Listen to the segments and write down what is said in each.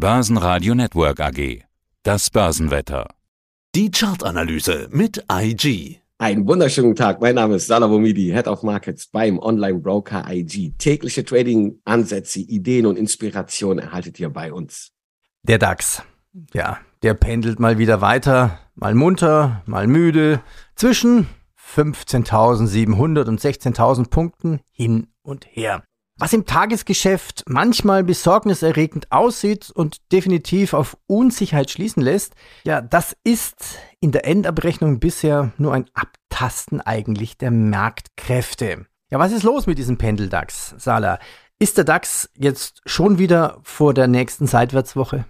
Börsenradio Network AG. Das Börsenwetter. Die Chartanalyse mit IG. Einen wunderschönen Tag. Mein Name ist Salah Bomidi, Head of Markets beim Online-Broker IG. Tägliche Trading-Ansätze, Ideen und Inspirationen erhaltet ihr bei uns. Der DAX. Ja, der pendelt mal wieder weiter, mal munter, mal müde, zwischen 15.700 und 16.000 Punkten hin und her. Was im Tagesgeschäft manchmal besorgniserregend aussieht und definitiv auf Unsicherheit schließen lässt, ja, das ist in der Endabrechnung bisher nur ein Abtasten eigentlich der Marktkräfte. Ja, was ist los mit diesem Pendeldax, Sala? Ist der DAX jetzt schon wieder vor der nächsten Seitwärtswoche?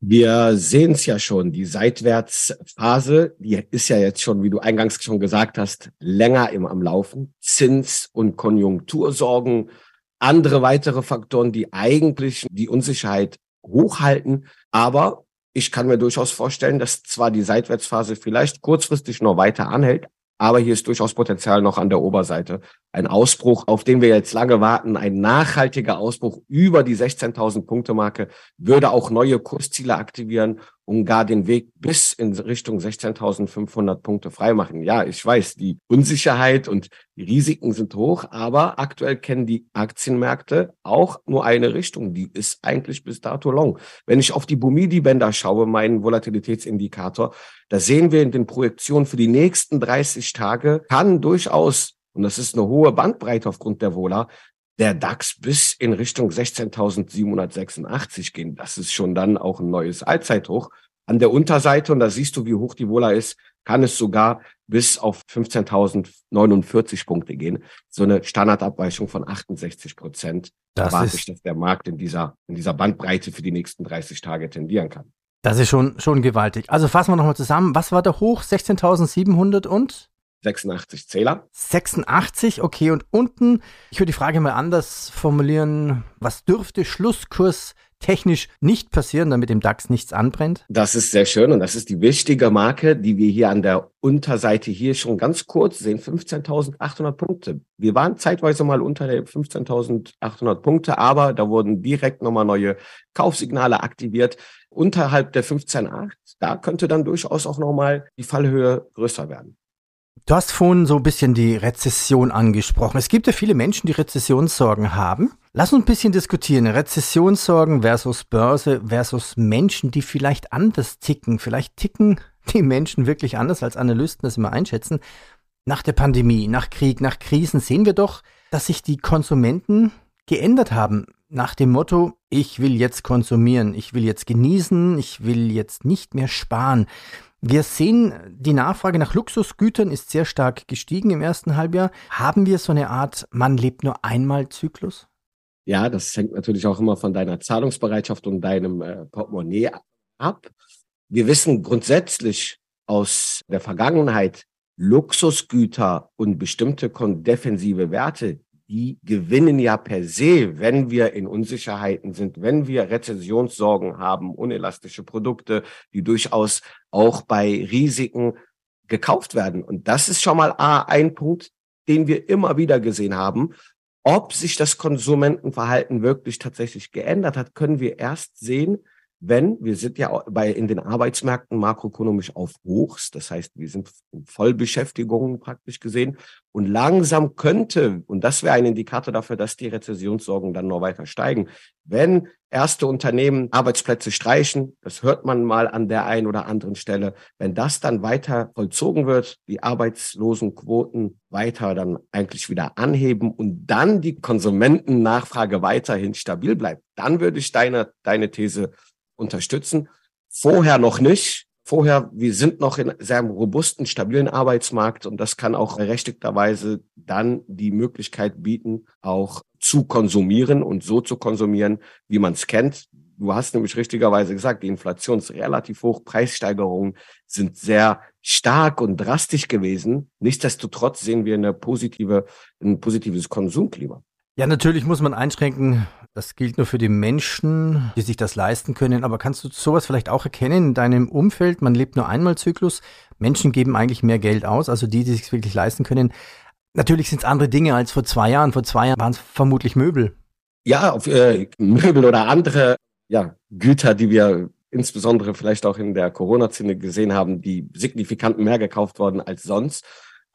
Wir sehen es ja schon, die Seitwärtsphase, die ist ja jetzt schon, wie du eingangs schon gesagt hast, länger im am Laufen. Zins- und Konjunktursorgen, andere weitere Faktoren, die eigentlich die Unsicherheit hochhalten. Aber ich kann mir durchaus vorstellen, dass zwar die Seitwärtsphase vielleicht kurzfristig noch weiter anhält, aber hier ist durchaus Potenzial noch an der Oberseite. Ein Ausbruch, auf den wir jetzt lange warten, ein nachhaltiger Ausbruch über die 16.000 Punkte Marke würde auch neue Kursziele aktivieren und gar den Weg bis in Richtung 16.500 Punkte freimachen. Ja, ich weiß, die Unsicherheit und die Risiken sind hoch, aber aktuell kennen die Aktienmärkte auch nur eine Richtung. Die ist eigentlich bis dato long. Wenn ich auf die Bumidi-Bänder schaue, meinen Volatilitätsindikator, da sehen wir in den Projektionen für die nächsten 30 Tage kann durchaus und das ist eine hohe Bandbreite aufgrund der Vola, der DAX bis in Richtung 16.786 gehen. Das ist schon dann auch ein neues Allzeithoch. An der Unterseite, und da siehst du, wie hoch die Vola ist, kann es sogar bis auf 15.049 Punkte gehen. So eine Standardabweichung von 68 Prozent. Da erwarte ich, dass der Markt in dieser, in dieser Bandbreite für die nächsten 30 Tage tendieren kann. Das ist schon, schon gewaltig. Also fassen wir nochmal zusammen. Was war der Hoch? 16.700 und? 86 Zähler. 86, okay. Und unten, ich würde die Frage mal anders formulieren. Was dürfte Schlusskurs technisch nicht passieren, damit im DAX nichts anbrennt? Das ist sehr schön und das ist die wichtige Marke, die wir hier an der Unterseite hier schon ganz kurz sehen, 15.800 Punkte. Wir waren zeitweise mal unter der 15.800 Punkte, aber da wurden direkt nochmal neue Kaufsignale aktiviert. Unterhalb der 15.8, da könnte dann durchaus auch nochmal die Fallhöhe größer werden. Du hast vorhin so ein bisschen die Rezession angesprochen. Es gibt ja viele Menschen, die Rezessionssorgen haben. Lass uns ein bisschen diskutieren. Rezessionssorgen versus Börse versus Menschen, die vielleicht anders ticken. Vielleicht ticken die Menschen wirklich anders, als Analysten das immer einschätzen. Nach der Pandemie, nach Krieg, nach Krisen sehen wir doch, dass sich die Konsumenten geändert haben. Nach dem Motto, ich will jetzt konsumieren, ich will jetzt genießen, ich will jetzt nicht mehr sparen. Wir sehen, die Nachfrage nach Luxusgütern ist sehr stark gestiegen im ersten Halbjahr. Haben wir so eine Art Man lebt nur einmal Zyklus? Ja, das hängt natürlich auch immer von deiner Zahlungsbereitschaft und deinem äh, Portemonnaie ab. Wir wissen grundsätzlich aus der Vergangenheit, Luxusgüter und bestimmte defensive Werte, die gewinnen ja per se, wenn wir in Unsicherheiten sind, wenn wir Rezessionssorgen haben, unelastische Produkte, die durchaus auch bei Risiken gekauft werden. Und das ist schon mal A, ein Punkt, den wir immer wieder gesehen haben. Ob sich das Konsumentenverhalten wirklich tatsächlich geändert hat, können wir erst sehen, wenn, wir sind ja bei, in den Arbeitsmärkten makroökonomisch auf Hochs, das heißt, wir sind in Vollbeschäftigung praktisch gesehen. Und langsam könnte, und das wäre ein Indikator dafür, dass die Rezessionssorgen dann noch weiter steigen, wenn erste Unternehmen Arbeitsplätze streichen, das hört man mal an der einen oder anderen Stelle, wenn das dann weiter vollzogen wird, die Arbeitslosenquoten weiter dann eigentlich wieder anheben und dann die Konsumentennachfrage weiterhin stabil bleibt, dann würde ich deine, deine These unterstützen. Vorher noch nicht. Vorher, wir sind noch in sehr robusten, stabilen Arbeitsmarkt und das kann auch berechtigterweise dann die Möglichkeit bieten, auch zu konsumieren und so zu konsumieren, wie man es kennt. Du hast nämlich richtigerweise gesagt, die Inflation ist relativ hoch, Preissteigerungen sind sehr stark und drastisch gewesen. Nichtsdestotrotz sehen wir eine positive, ein positives Konsumklima. Ja, natürlich muss man einschränken, das gilt nur für die Menschen, die sich das leisten können. Aber kannst du sowas vielleicht auch erkennen in deinem Umfeld? Man lebt nur einmal Zyklus. Menschen geben eigentlich mehr Geld aus, also die, die sich wirklich leisten können. Natürlich sind es andere Dinge als vor zwei Jahren. Vor zwei Jahren waren es vermutlich Möbel. Ja, auf, äh, Möbel oder andere ja, Güter, die wir insbesondere vielleicht auch in der Corona-Szene gesehen haben, die signifikant mehr gekauft worden als sonst.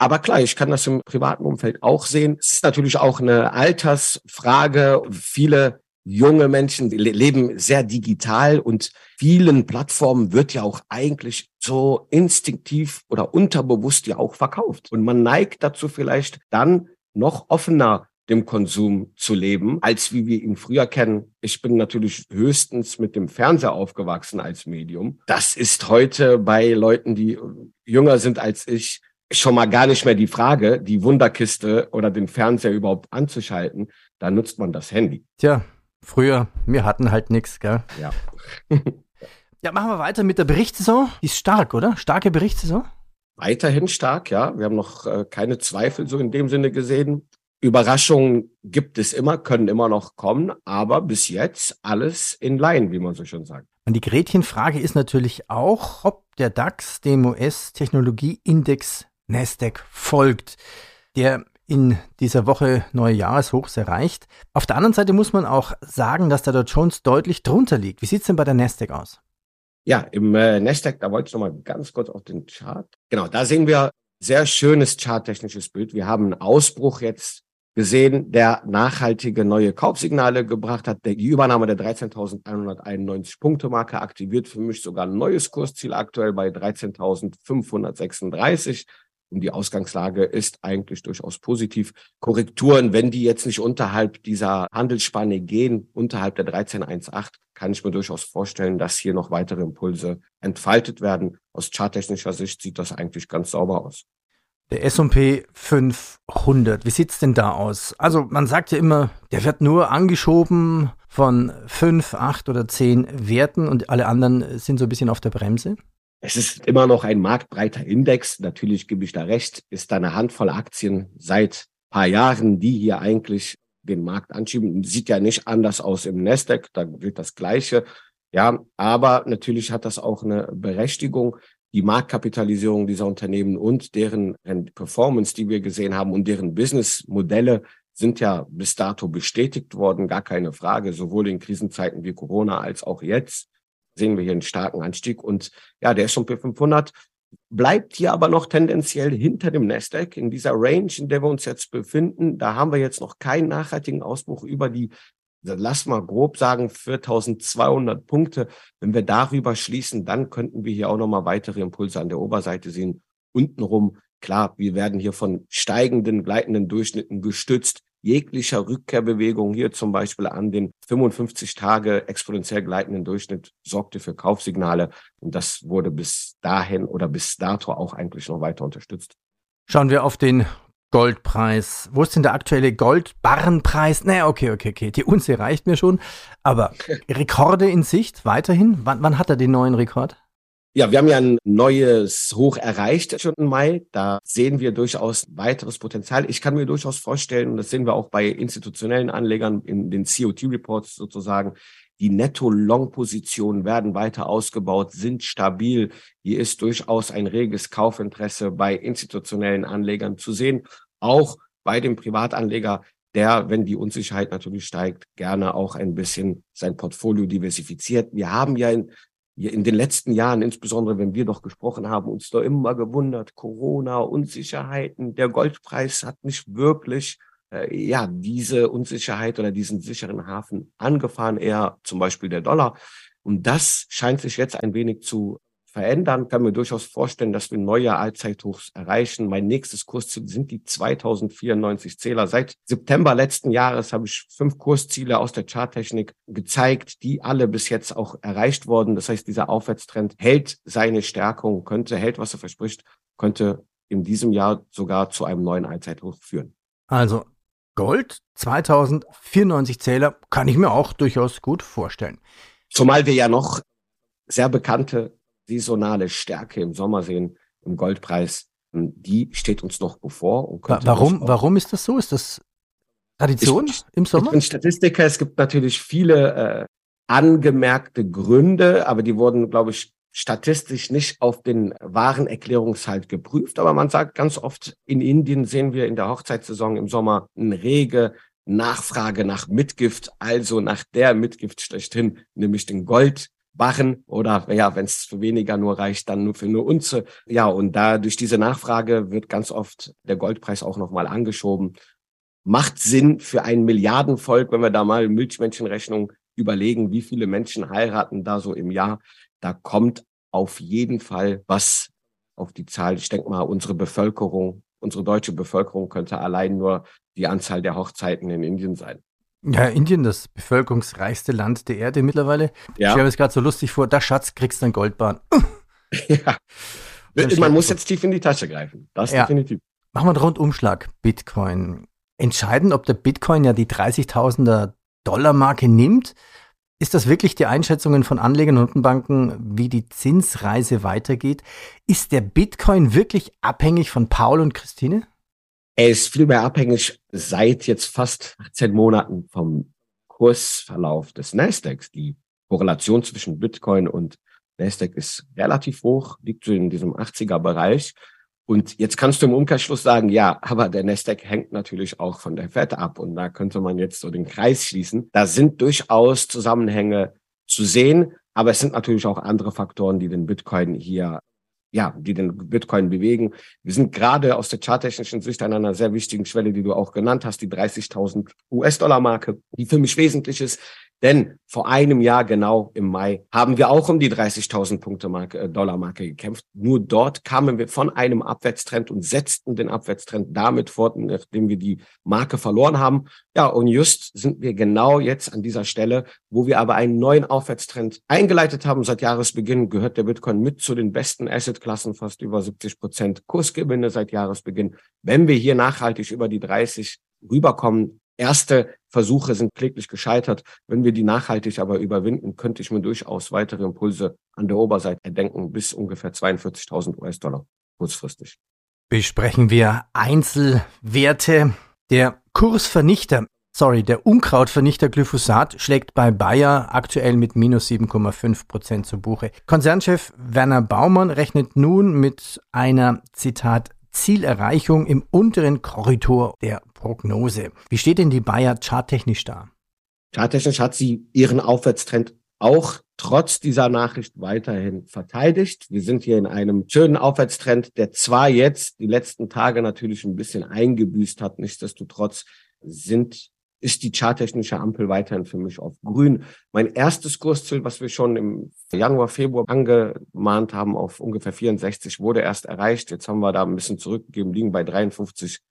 Aber klar, ich kann das im privaten Umfeld auch sehen. Es ist natürlich auch eine Altersfrage. Viele junge Menschen leben sehr digital und vielen Plattformen wird ja auch eigentlich so instinktiv oder unterbewusst ja auch verkauft. Und man neigt dazu vielleicht dann noch offener dem Konsum zu leben, als wie wir ihn früher kennen. Ich bin natürlich höchstens mit dem Fernseher aufgewachsen als Medium. Das ist heute bei Leuten, die jünger sind als ich, schon mal gar nicht mehr die Frage, die Wunderkiste oder den Fernseher überhaupt anzuschalten. Da nutzt man das Handy. Tja, früher, wir hatten halt nichts, gell? Ja. ja, machen wir weiter mit der Berichtssaison. Die ist stark, oder? Starke Berichtssaison? Weiterhin stark, ja. Wir haben noch äh, keine Zweifel so in dem Sinne gesehen. Überraschungen gibt es immer, können immer noch kommen, aber bis jetzt alles in Line, wie man so schön sagt. Und die Gretchenfrage ist natürlich auch, ob der DAX dem US-Technologieindex Nasdaq folgt, der in dieser Woche neue Jahreshochs erreicht. Auf der anderen Seite muss man auch sagen, dass der Dow Jones deutlich drunter liegt. Wie sieht es denn bei der Nasdaq aus? Ja, im äh, Nasdaq, da wollte ich noch mal ganz kurz auf den Chart. Genau, da sehen wir sehr schönes charttechnisches Bild. Wir haben einen Ausbruch jetzt gesehen, der nachhaltige neue Kaufsignale gebracht hat. Die Übernahme der 13.191 Punkte Marke aktiviert für mich sogar ein neues Kursziel aktuell bei 13.536. Und die Ausgangslage ist eigentlich durchaus positiv. Korrekturen, wenn die jetzt nicht unterhalb dieser Handelsspanne gehen, unterhalb der 13.18, kann ich mir durchaus vorstellen, dass hier noch weitere Impulse entfaltet werden. Aus charttechnischer Sicht sieht das eigentlich ganz sauber aus. Der S&P 500, wie sieht's denn da aus? Also man sagt ja immer, der wird nur angeschoben von fünf, acht oder zehn Werten und alle anderen sind so ein bisschen auf der Bremse. Es ist immer noch ein marktbreiter Index. Natürlich gebe ich da recht. Ist da eine Handvoll Aktien seit paar Jahren, die hier eigentlich den Markt anschieben. Sieht ja nicht anders aus im Nasdaq. Da gilt das Gleiche. Ja, aber natürlich hat das auch eine Berechtigung die Marktkapitalisierung dieser Unternehmen und deren Performance, die wir gesehen haben und deren Businessmodelle sind ja bis dato bestätigt worden, gar keine Frage, sowohl in Krisenzeiten wie Corona als auch jetzt sehen wir hier einen starken Anstieg und ja, der S&P 500 bleibt hier aber noch tendenziell hinter dem Nasdaq in dieser Range, in der wir uns jetzt befinden. Da haben wir jetzt noch keinen nachhaltigen Ausbruch über die lass mal grob sagen, 4200 Punkte. Wenn wir darüber schließen, dann könnten wir hier auch nochmal weitere Impulse an der Oberseite sehen. Untenrum, klar, wir werden hier von steigenden, gleitenden Durchschnitten gestützt. Jeglicher Rückkehrbewegung hier zum Beispiel an den 55 Tage exponentiell gleitenden Durchschnitt sorgte für Kaufsignale. Und das wurde bis dahin oder bis dato auch eigentlich noch weiter unterstützt. Schauen wir auf den Goldpreis. Wo ist denn der aktuelle Goldbarrenpreis? Naja, okay, okay, okay. Die Unze reicht mir schon. Aber Rekorde in Sicht weiterhin? Wann, wann hat er den neuen Rekord? Ja, wir haben ja ein neues Hoch erreicht schon im Mai. Da sehen wir durchaus weiteres Potenzial. Ich kann mir durchaus vorstellen, und das sehen wir auch bei institutionellen Anlegern in den COT-Reports sozusagen, die Netto-Long-Positionen werden weiter ausgebaut, sind stabil. Hier ist durchaus ein reges Kaufinteresse bei institutionellen Anlegern zu sehen. Auch bei dem Privatanleger, der, wenn die Unsicherheit natürlich steigt, gerne auch ein bisschen sein Portfolio diversifiziert. Wir haben ja in, in den letzten Jahren, insbesondere wenn wir doch gesprochen haben, uns da immer gewundert, Corona, Unsicherheiten, der Goldpreis hat nicht wirklich äh, ja, diese Unsicherheit oder diesen sicheren Hafen angefahren, eher zum Beispiel der Dollar. Und das scheint sich jetzt ein wenig zu verändern. Kann mir durchaus vorstellen, dass wir neue Allzeithochs erreichen. Mein nächstes Kursziel sind die 2094 Zähler. Seit September letzten Jahres habe ich fünf Kursziele aus der Charttechnik gezeigt, die alle bis jetzt auch erreicht wurden. Das heißt, dieser Aufwärtstrend hält seine Stärkung, könnte, hält, was er verspricht, könnte in diesem Jahr sogar zu einem neuen Allzeithoch führen. Also Gold, 2094 Zähler, kann ich mir auch durchaus gut vorstellen. Zumal wir ja noch sehr bekannte saisonale Stärke im Sommer sehen, im Goldpreis. Die steht uns noch bevor. Und warum, warum ist das so? Ist das Tradition ich, im Sommer? Ich bin Statistiker. Es gibt natürlich viele äh, angemerkte Gründe, aber die wurden, glaube ich, statistisch nicht auf den wahren Erklärungshalt geprüft, aber man sagt ganz oft, in Indien sehen wir in der Hochzeitssaison im Sommer eine rege Nachfrage nach Mitgift, also nach der Mitgift schlechthin, nämlich den Goldbarren oder ja, wenn es für weniger nur reicht, dann nur für eine Unze. Ja, und da durch diese Nachfrage wird ganz oft der Goldpreis auch nochmal angeschoben. Macht Sinn für ein Milliardenvolk, wenn wir da mal Milchmenschenrechnung überlegen, wie viele Menschen heiraten da so im Jahr. Da kommt auf jeden Fall was auf die Zahl. Ich denke mal, unsere Bevölkerung, unsere deutsche Bevölkerung könnte allein nur die Anzahl der Hochzeiten in Indien sein. Ja, Indien, das bevölkerungsreichste Land der Erde mittlerweile. Ja. Ich habe es gerade so lustig vor, da Schatz, kriegst du einen Goldbahn. ja. Man muss jetzt tief in die Tasche greifen. Das ja. definitiv. Machen wir einen Rundumschlag. Bitcoin. Entscheidend, ob der Bitcoin ja die 30.000er Dollar Marke nimmt. Ist das wirklich die Einschätzungen von Anlegern und Notenbanken, wie die Zinsreise weitergeht? Ist der Bitcoin wirklich abhängig von Paul und Christine? Er ist vielmehr abhängig seit jetzt fast 18 Monaten vom Kursverlauf des Nasdaqs. Die Korrelation zwischen Bitcoin und Nasdaq ist relativ hoch, liegt so in diesem 80er Bereich. Und jetzt kannst du im Umkehrschluss sagen, ja, aber der Nasdaq hängt natürlich auch von der Fed ab. Und da könnte man jetzt so den Kreis schließen. Da sind durchaus Zusammenhänge zu sehen. Aber es sind natürlich auch andere Faktoren, die den Bitcoin hier ja, die den Bitcoin bewegen. Wir sind gerade aus der charttechnischen Sicht an einer sehr wichtigen Schwelle, die du auch genannt hast, die 30.000 US-Dollar-Marke, die für mich wesentlich ist. Denn vor einem Jahr genau im Mai haben wir auch um die 30.000 Punkte Marke, äh, Dollar Marke gekämpft. Nur dort kamen wir von einem Abwärtstrend und setzten den Abwärtstrend damit fort, nachdem wir die Marke verloren haben. Ja, und just sind wir genau jetzt an dieser Stelle, wo wir aber einen neuen Aufwärtstrend eingeleitet haben. Seit Jahresbeginn gehört der Bitcoin mit zu den besten Assetklassen, fast über 70 Prozent Kursgewinne seit Jahresbeginn. Wenn wir hier nachhaltig über die 30 rüberkommen, Erste Versuche sind kläglich gescheitert. Wenn wir die nachhaltig aber überwinden, könnte ich mir durchaus weitere Impulse an der Oberseite erdenken, bis ungefähr 42.000 US-Dollar kurzfristig. Besprechen wir Einzelwerte. Der Kursvernichter, sorry, der Unkrautvernichter Glyphosat schlägt bei Bayer aktuell mit minus 7,5 Prozent zu Buche. Konzernchef Werner Baumann rechnet nun mit einer, Zitat, Zielerreichung im unteren Korridor der Prognose. Wie steht denn die Bayer charttechnisch da? Charttechnisch hat sie ihren Aufwärtstrend auch trotz dieser Nachricht weiterhin verteidigt. Wir sind hier in einem schönen Aufwärtstrend, der zwar jetzt die letzten Tage natürlich ein bisschen eingebüßt hat, nichtsdestotrotz sind ist die charttechnische Ampel weiterhin für mich auf grün. Mein erstes Kursziel, was wir schon im Januar, Februar angemahnt haben, auf ungefähr 64, wurde erst erreicht. Jetzt haben wir da ein bisschen zurückgegeben, liegen bei 53,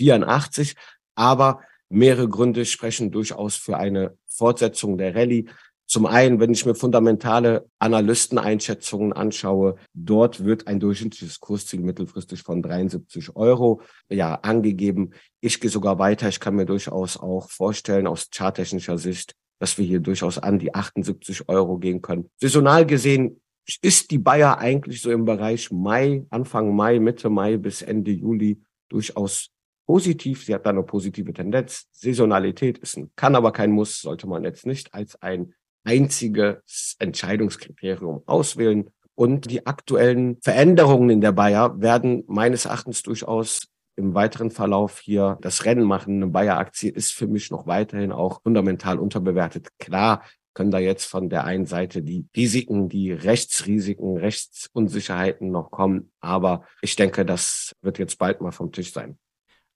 84. Aber mehrere Gründe sprechen durchaus für eine Fortsetzung der Rallye. Zum einen, wenn ich mir fundamentale Analysteneinschätzungen anschaue, dort wird ein durchschnittliches Kursziel mittelfristig von 73 Euro ja angegeben. Ich gehe sogar weiter. Ich kann mir durchaus auch vorstellen, aus charttechnischer Sicht, dass wir hier durchaus an die 78 Euro gehen können. Saisonal gesehen ist die Bayer eigentlich so im Bereich Mai, Anfang Mai, Mitte Mai bis Ende Juli durchaus positiv. Sie hat da eine positive Tendenz. Saisonalität ist ein, kann aber kein Muss, sollte man jetzt nicht als ein einziges Entscheidungskriterium auswählen. Und die aktuellen Veränderungen in der Bayer werden meines Erachtens durchaus im weiteren Verlauf hier das Rennen machen. Eine Bayer-Aktie ist für mich noch weiterhin auch fundamental unterbewertet. Klar können da jetzt von der einen Seite die Risiken, die Rechtsrisiken, Rechtsunsicherheiten noch kommen. Aber ich denke, das wird jetzt bald mal vom Tisch sein.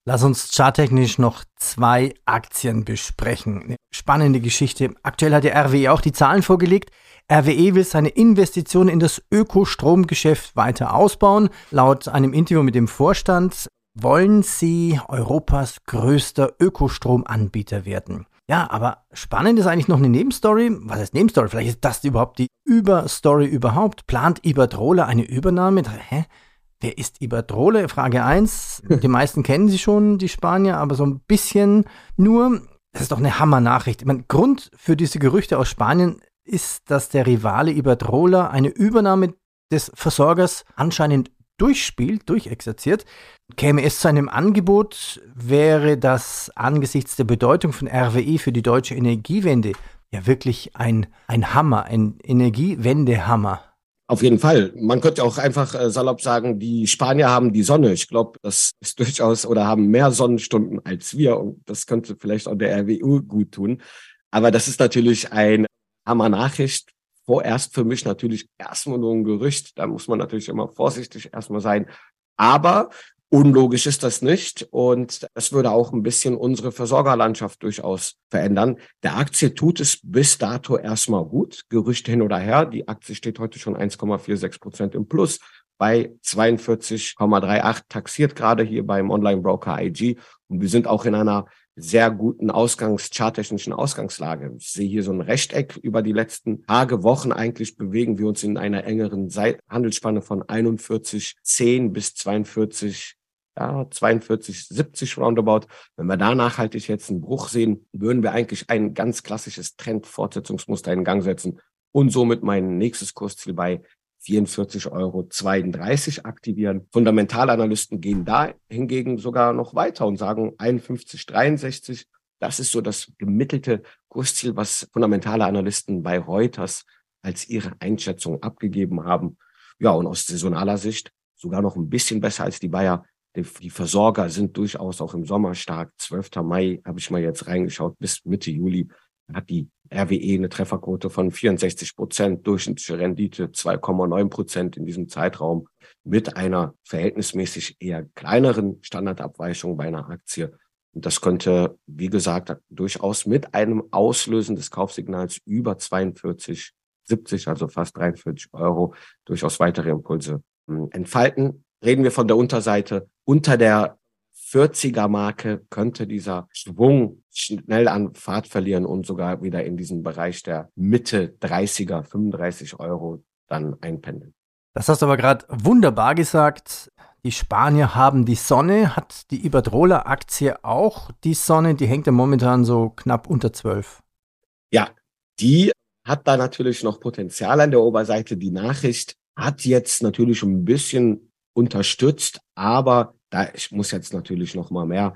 Lass uns charttechnisch noch zwei Aktien besprechen. Eine spannende Geschichte. Aktuell hat der RWE auch die Zahlen vorgelegt. RWE will seine Investitionen in das Ökostromgeschäft weiter ausbauen. Laut einem Interview mit dem Vorstand wollen sie Europas größter Ökostromanbieter werden. Ja, aber spannend ist eigentlich noch eine Nebenstory. Was heißt Nebenstory? Vielleicht ist das überhaupt die Überstory überhaupt. Plant Iberdrola eine Übernahme? Hä? Wer ist Iberdrola? Frage 1. Die meisten kennen sie schon, die Spanier, aber so ein bisschen nur. Das ist doch eine Hammer-Nachricht. Ich meine, Grund für diese Gerüchte aus Spanien ist, dass der Rivale Iberdrola eine Übernahme des Versorgers anscheinend durchspielt, durchexerziert. Käme es zu einem Angebot, wäre das angesichts der Bedeutung von RWE für die deutsche Energiewende ja wirklich ein, ein Hammer, ein Energiewendehammer. Auf jeden Fall. Man könnte auch einfach äh, salopp sagen, die Spanier haben die Sonne. Ich glaube, das ist durchaus oder haben mehr Sonnenstunden als wir und das könnte vielleicht auch der RWU gut tun. Aber das ist natürlich ein Hammer Nachricht. Vorerst für mich natürlich erstmal nur ein Gerücht. Da muss man natürlich immer vorsichtig erstmal sein. Aber Unlogisch ist das nicht und es würde auch ein bisschen unsere Versorgerlandschaft durchaus verändern. Der Aktie tut es bis dato erstmal gut. Gerüchte hin oder her. Die Aktie steht heute schon 1,46 Prozent im Plus bei 42,38 taxiert gerade hier beim Online-Broker IG. Und wir sind auch in einer sehr guten Ausgangs-, charttechnischen Ausgangslage. Ich sehe hier so ein Rechteck über die letzten Tage, Wochen eigentlich bewegen wir uns in einer engeren Handelsspanne von 41,10 bis 42, ja, 42, 70 roundabout. Wenn wir da nachhaltig jetzt einen Bruch sehen, würden wir eigentlich ein ganz klassisches Trendfortsetzungsmuster in Gang setzen und somit mein nächstes Kursziel bei 44,32 Euro aktivieren. Fundamentalanalysten gehen da hingegen sogar noch weiter und sagen 51,63. Das ist so das gemittelte Kursziel, was fundamentale Analysten bei Reuters als ihre Einschätzung abgegeben haben. Ja, und aus saisonaler Sicht sogar noch ein bisschen besser als die Bayer. Die Versorger sind durchaus auch im Sommer stark. 12. Mai habe ich mal jetzt reingeschaut, bis Mitte Juli hat die RWE eine Trefferquote von 64 Prozent, durchschnittliche Rendite 2,9 Prozent in diesem Zeitraum mit einer verhältnismäßig eher kleineren Standardabweichung bei einer Aktie. Und das könnte, wie gesagt, durchaus mit einem Auslösen des Kaufsignals über 42, 70, also fast 43 Euro, durchaus weitere Impulse hm, entfalten. Reden wir von der Unterseite. Unter der 40er Marke könnte dieser Schwung schnell an Fahrt verlieren und sogar wieder in diesen Bereich der Mitte 30er, 35 Euro dann einpendeln. Das hast du aber gerade wunderbar gesagt. Die Spanier haben die Sonne. Hat die Iberdrola-Aktie auch die Sonne? Die hängt ja momentan so knapp unter 12. Ja, die hat da natürlich noch Potenzial an der Oberseite. Die Nachricht hat jetzt natürlich ein bisschen unterstützt, aber da ich muss jetzt natürlich noch mal mehr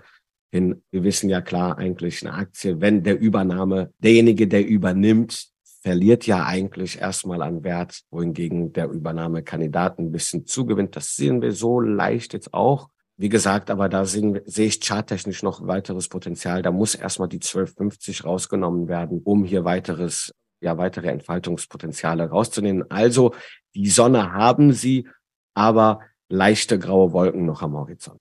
hin. Wir wissen ja klar eigentlich eine Aktie, wenn der Übernahme, derjenige, der übernimmt, verliert ja eigentlich erstmal an Wert, wohingegen der Übernahmekandidat ein bisschen zugewinnt. Das sehen wir so leicht jetzt auch. Wie gesagt, aber da sehen, sehe ich charttechnisch noch weiteres Potenzial. Da muss erstmal die 1250 rausgenommen werden, um hier weiteres, ja, weitere Entfaltungspotenziale rauszunehmen. Also, die Sonne haben sie, aber leichte graue Wolken noch am Horizont.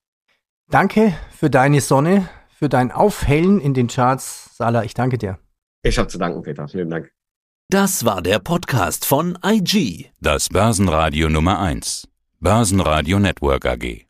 Danke für deine Sonne, für dein Aufhellen in den Charts. Sala, ich danke dir. Ich habe zu danken, Peter. Vielen Dank. Das war der Podcast von IG. Das Börsenradio Nummer 1. Börsenradio Network AG.